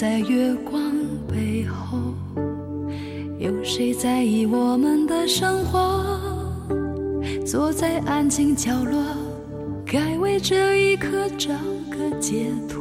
在月光背后有谁在意我们的生活？坐在安静角落该为这一刻找个解脱。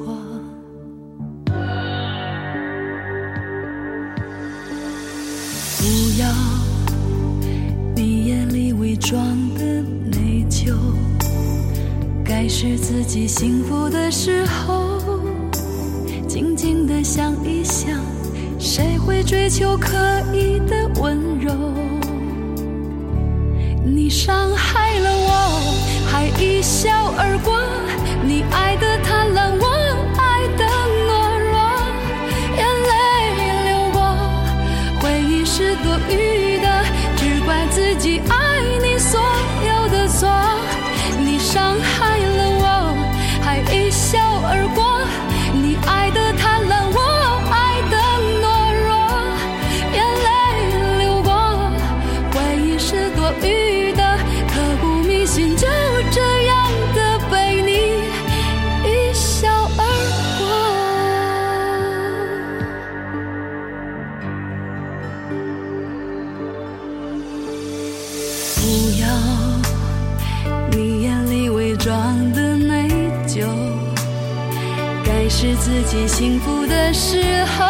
起幸福的时候，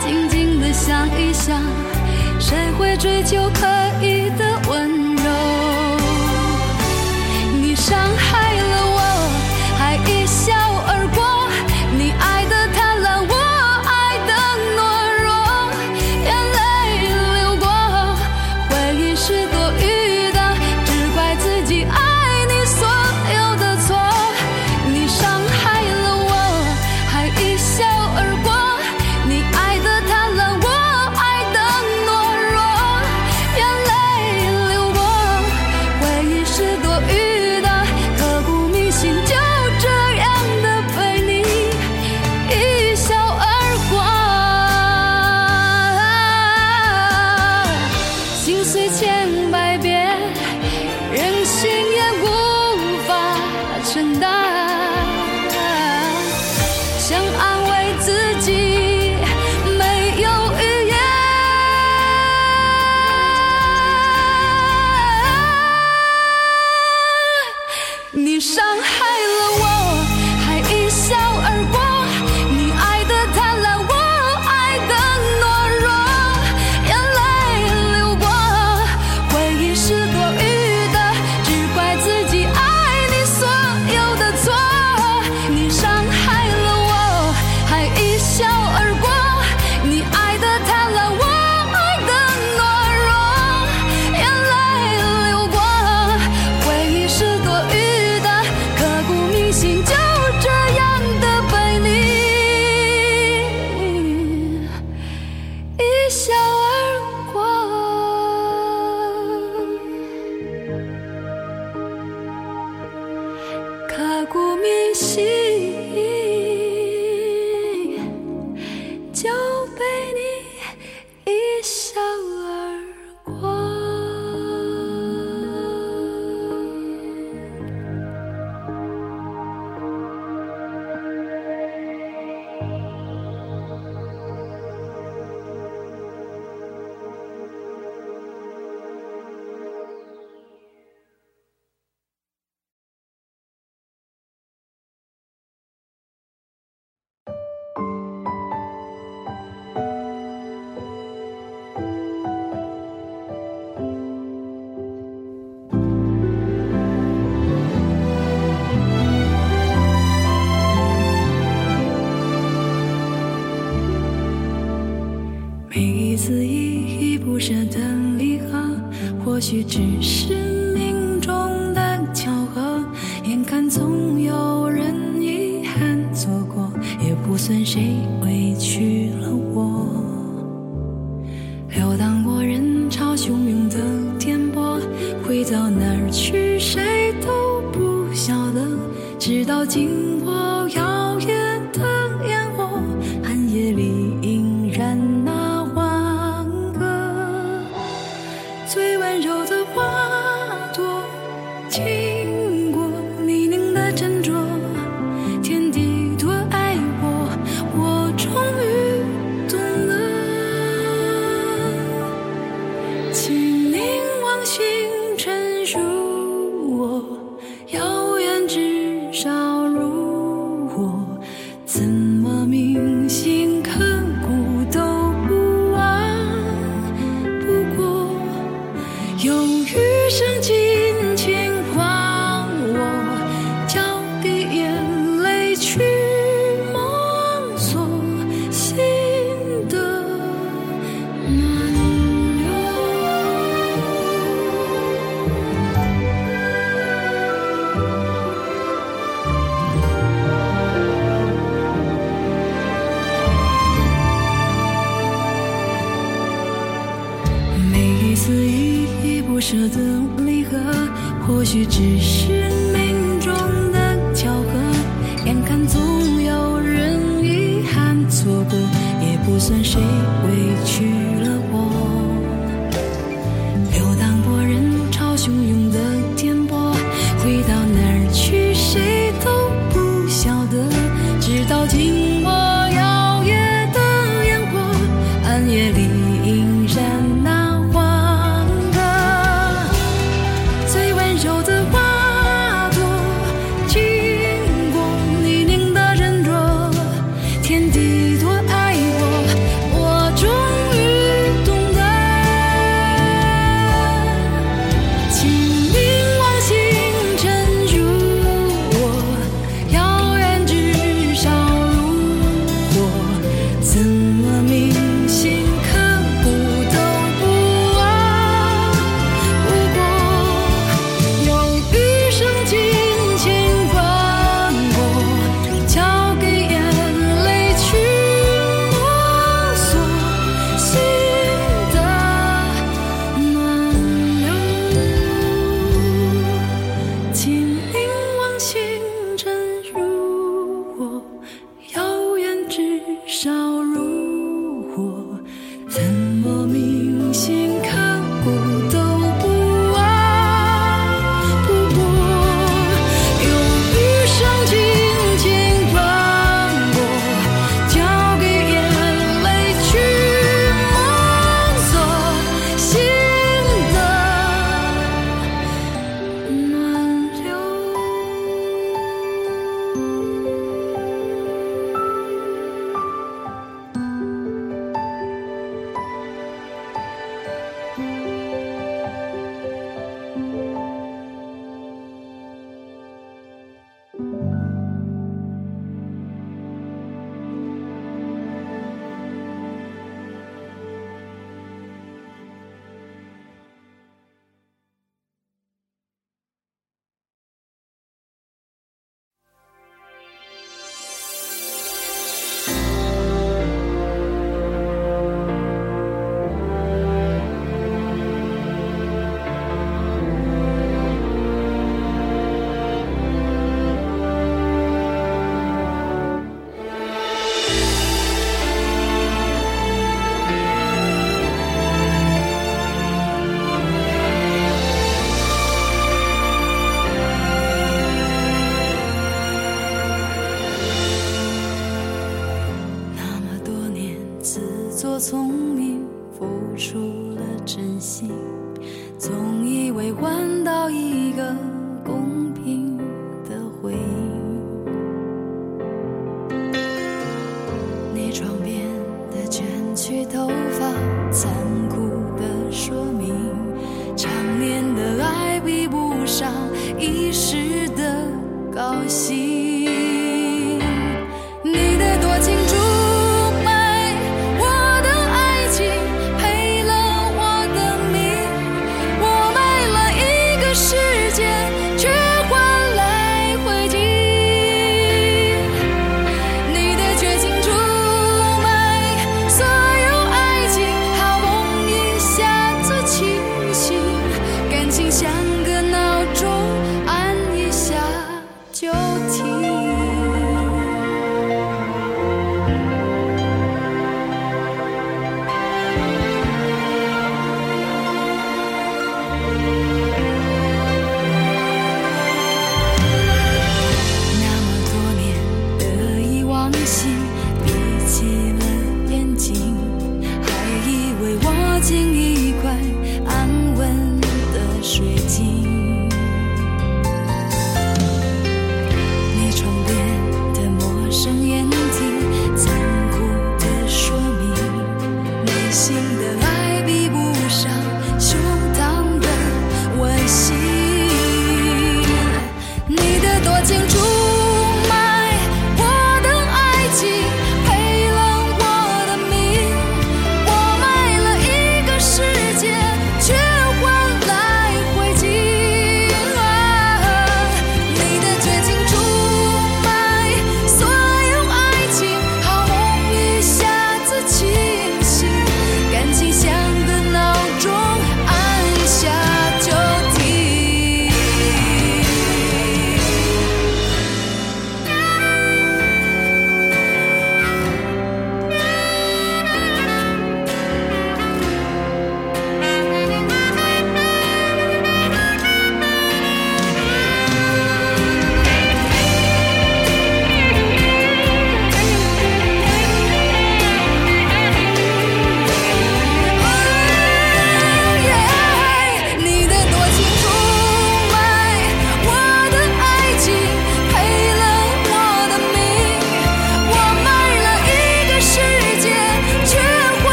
静静的想一想，谁会追求可。迷信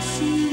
心。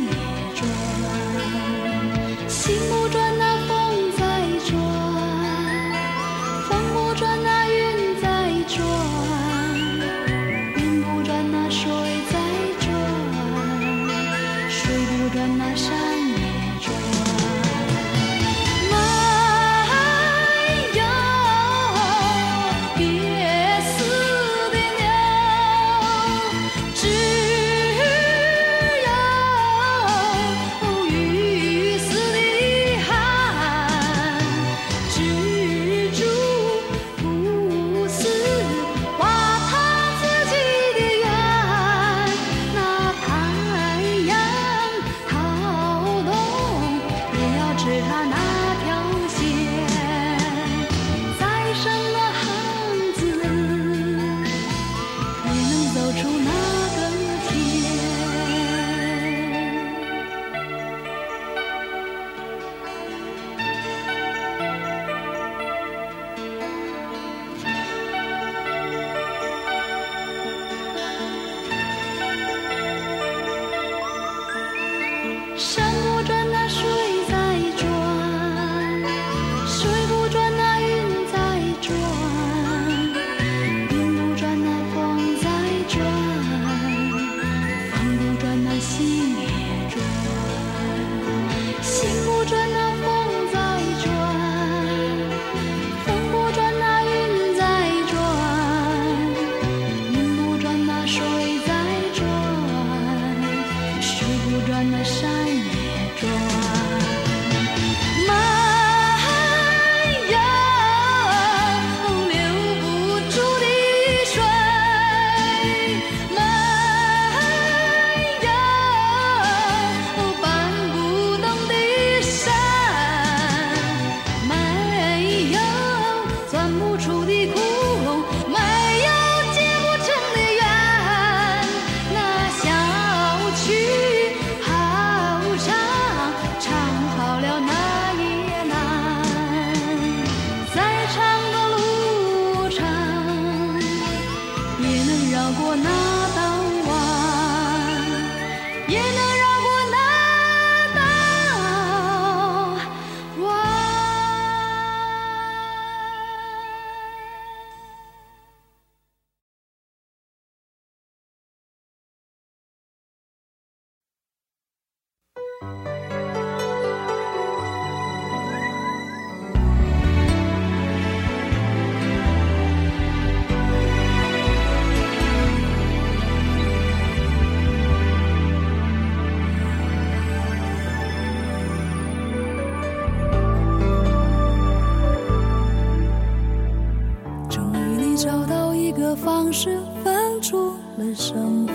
的方式分出了胜负，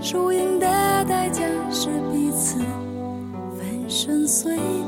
输赢的代价是彼此粉身碎骨。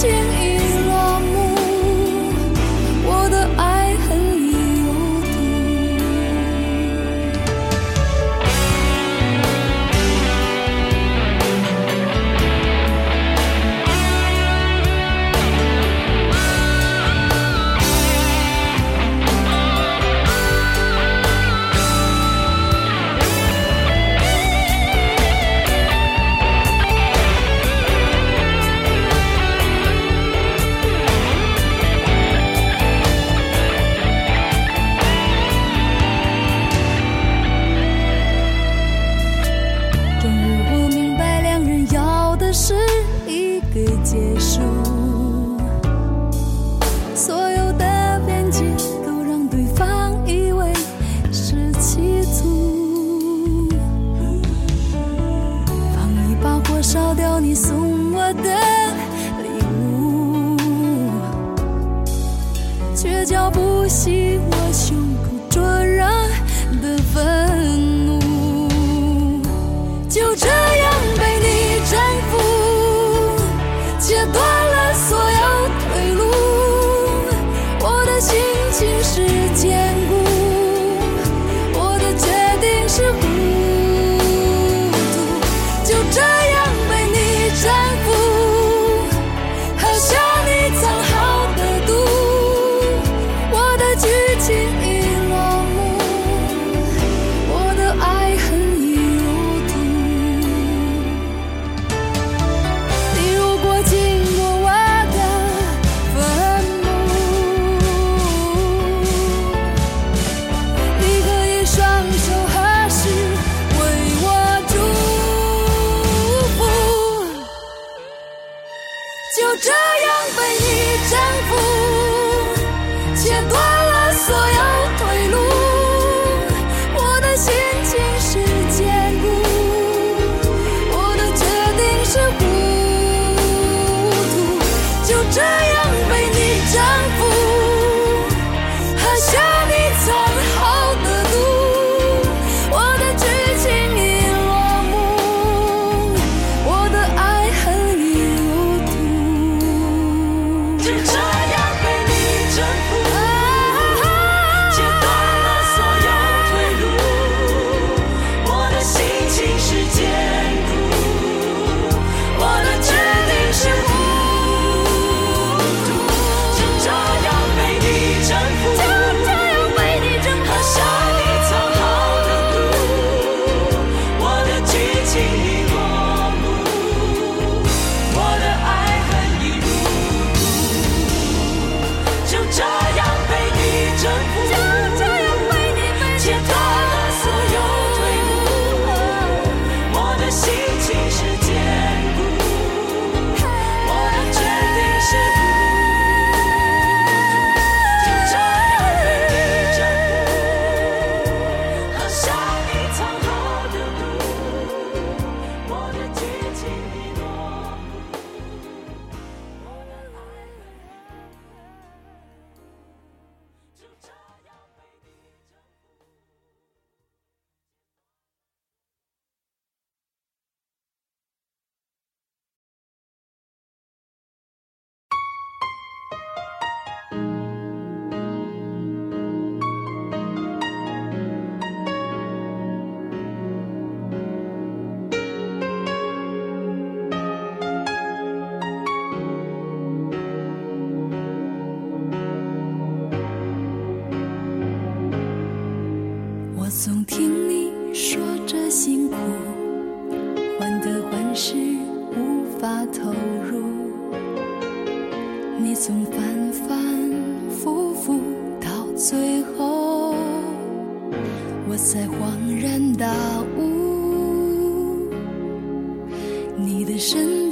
轻易我总听你说着辛苦患得患失无法投入。你从反反复复到最后我才恍然大悟你的身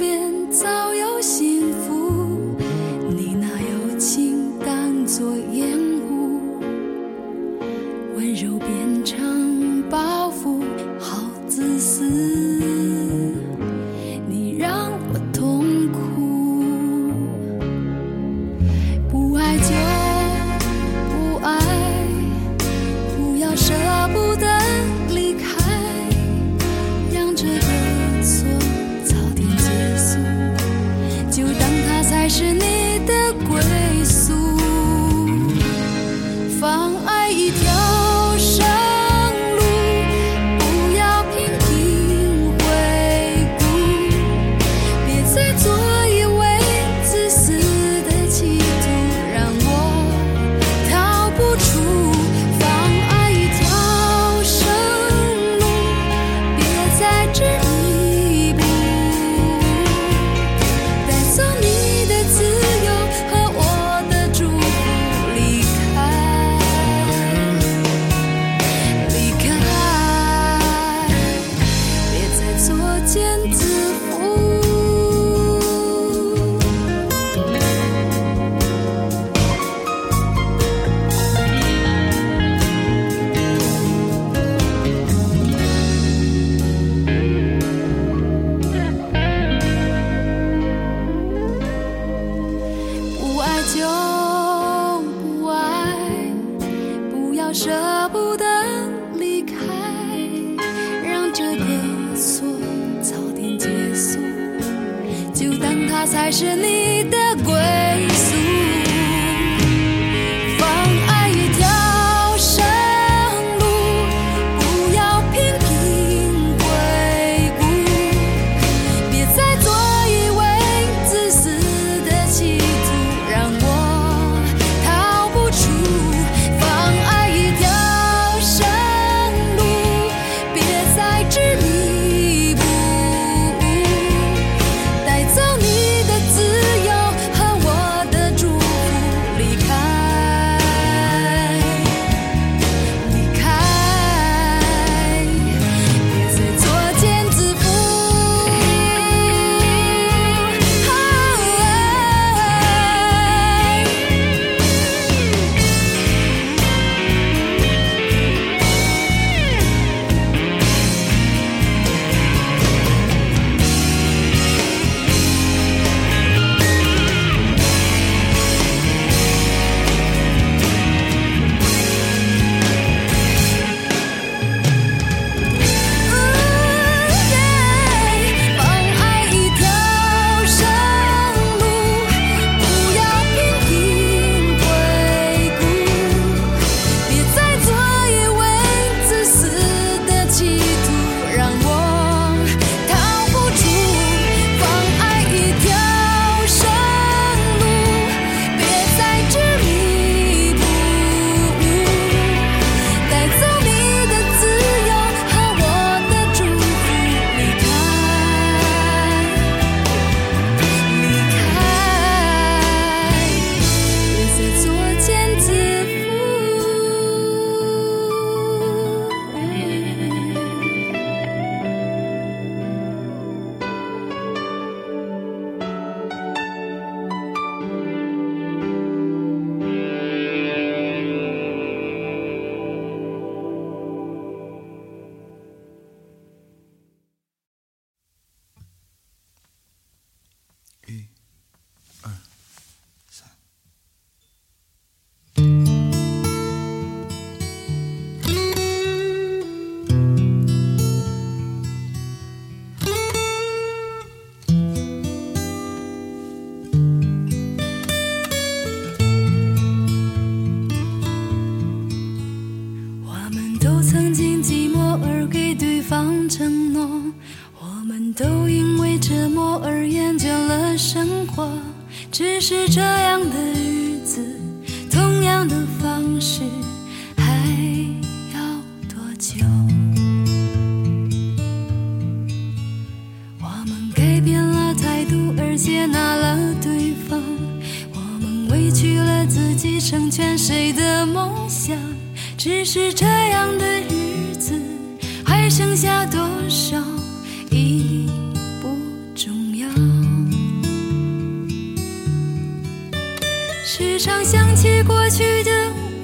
时常想起过去的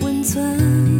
温存，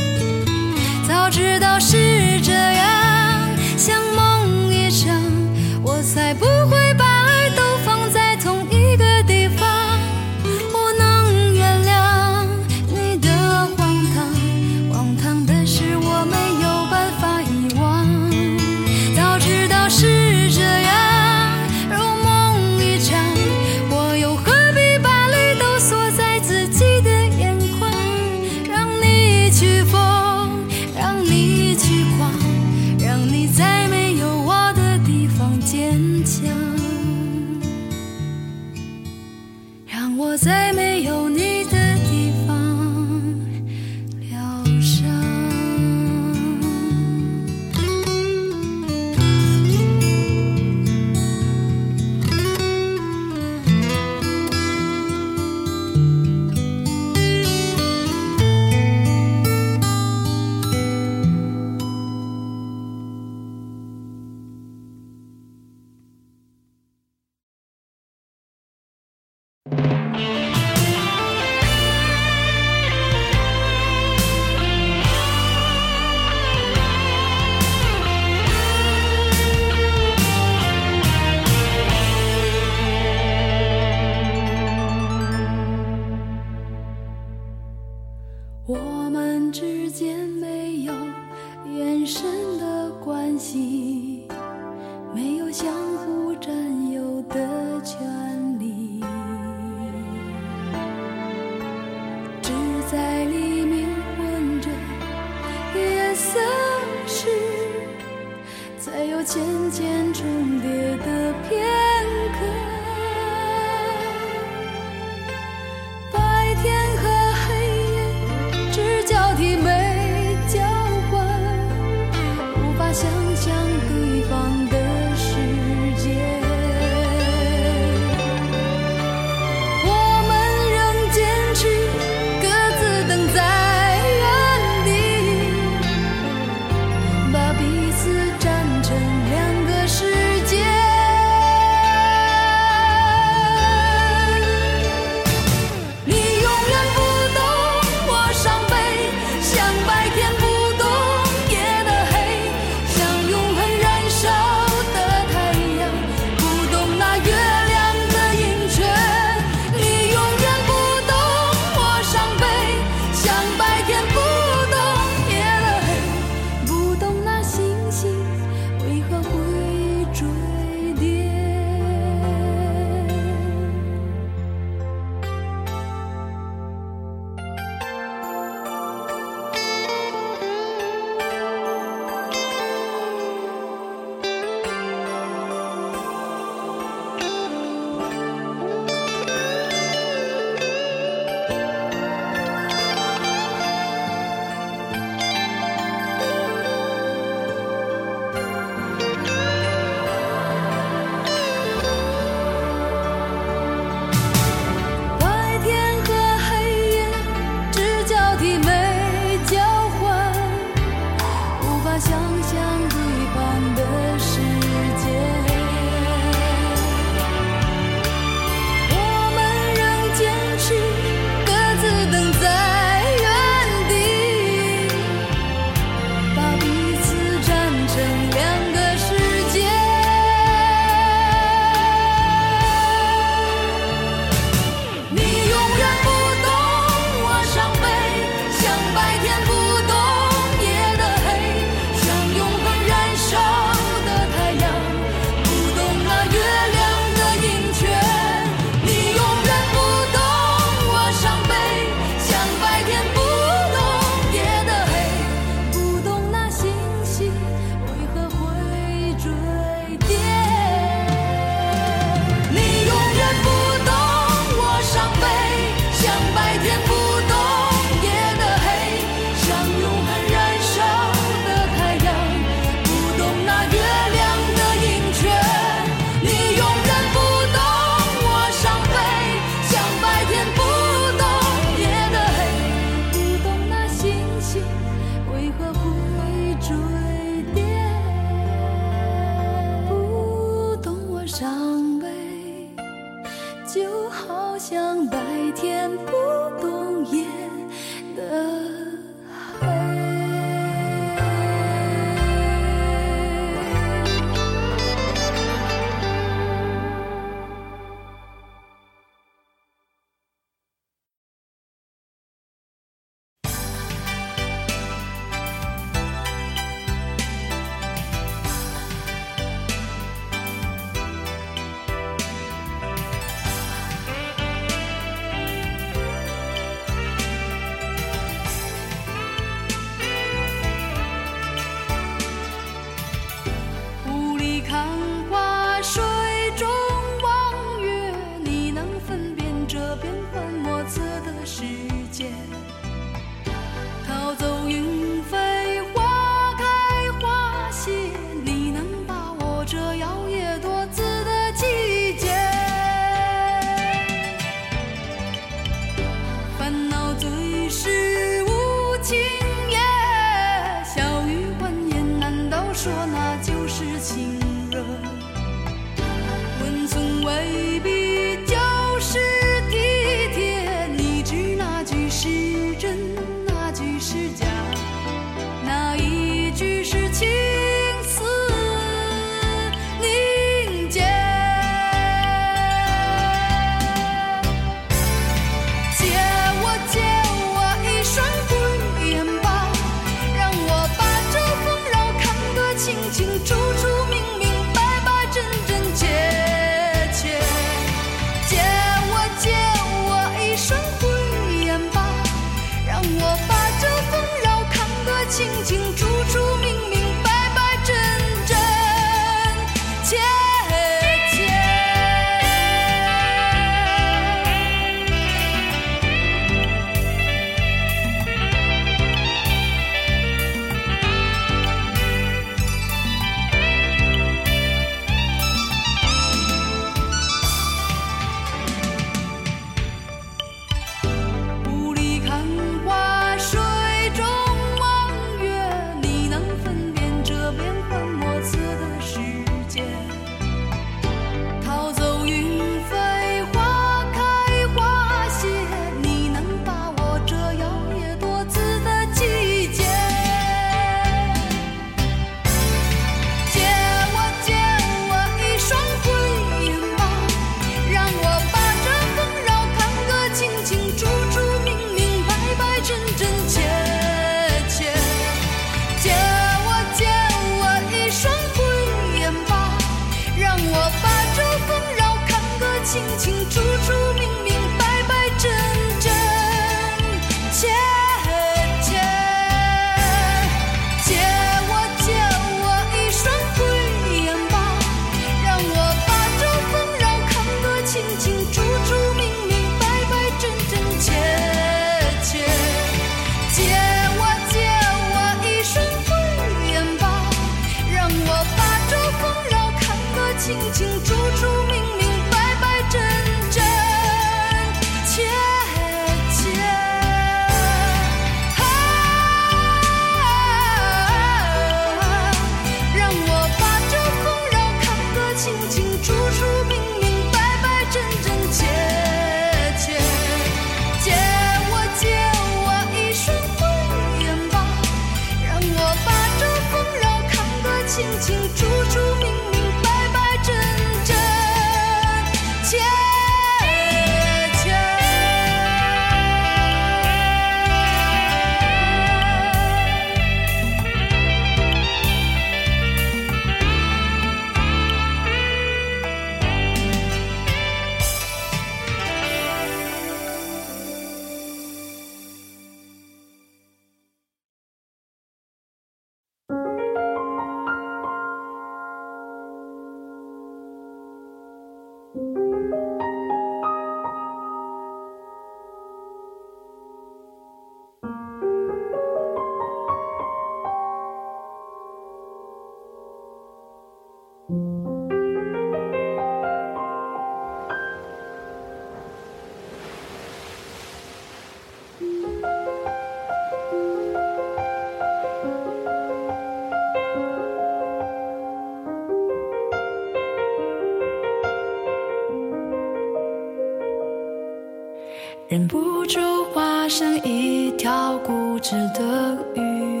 生一条固执的鱼，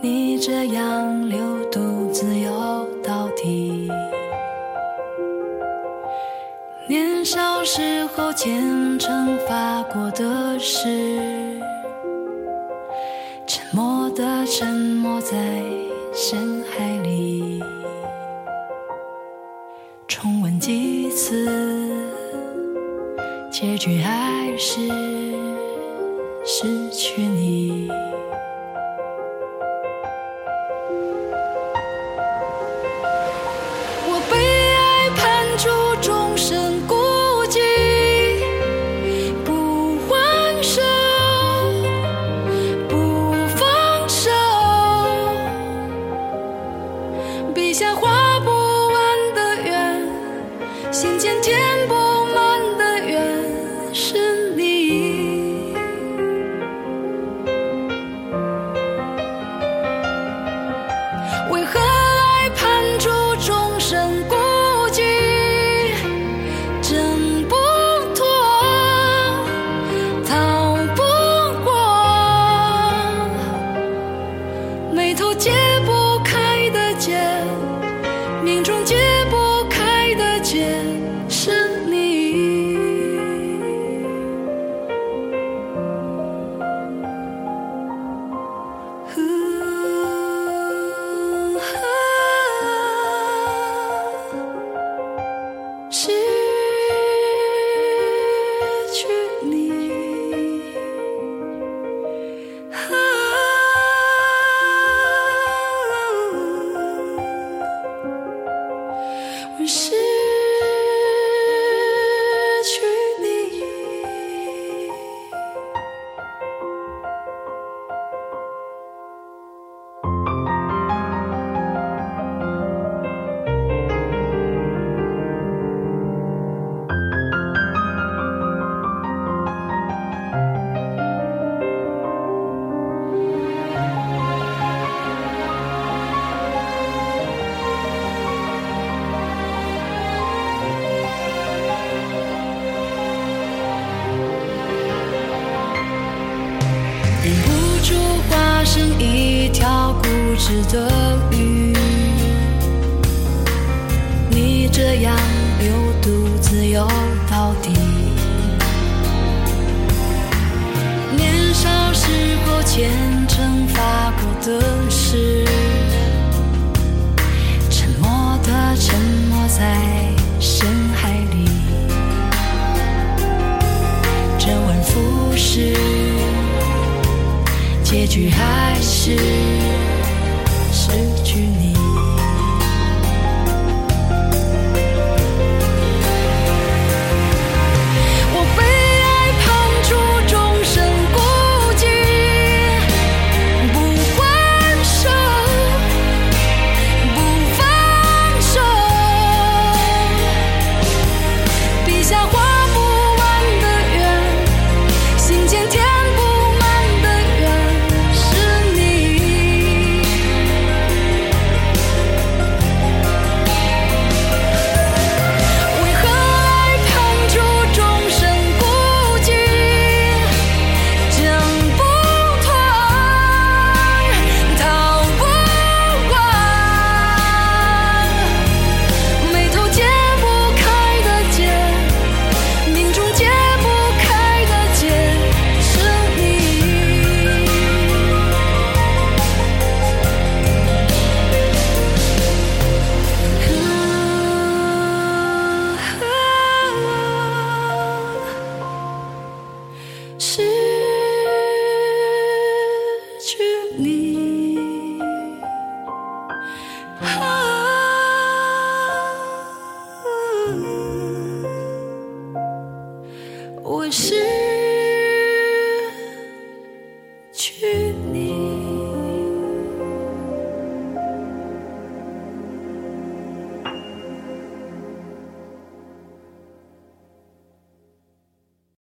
逆着洋流，独自游到底。年少时候虔诚发过的誓。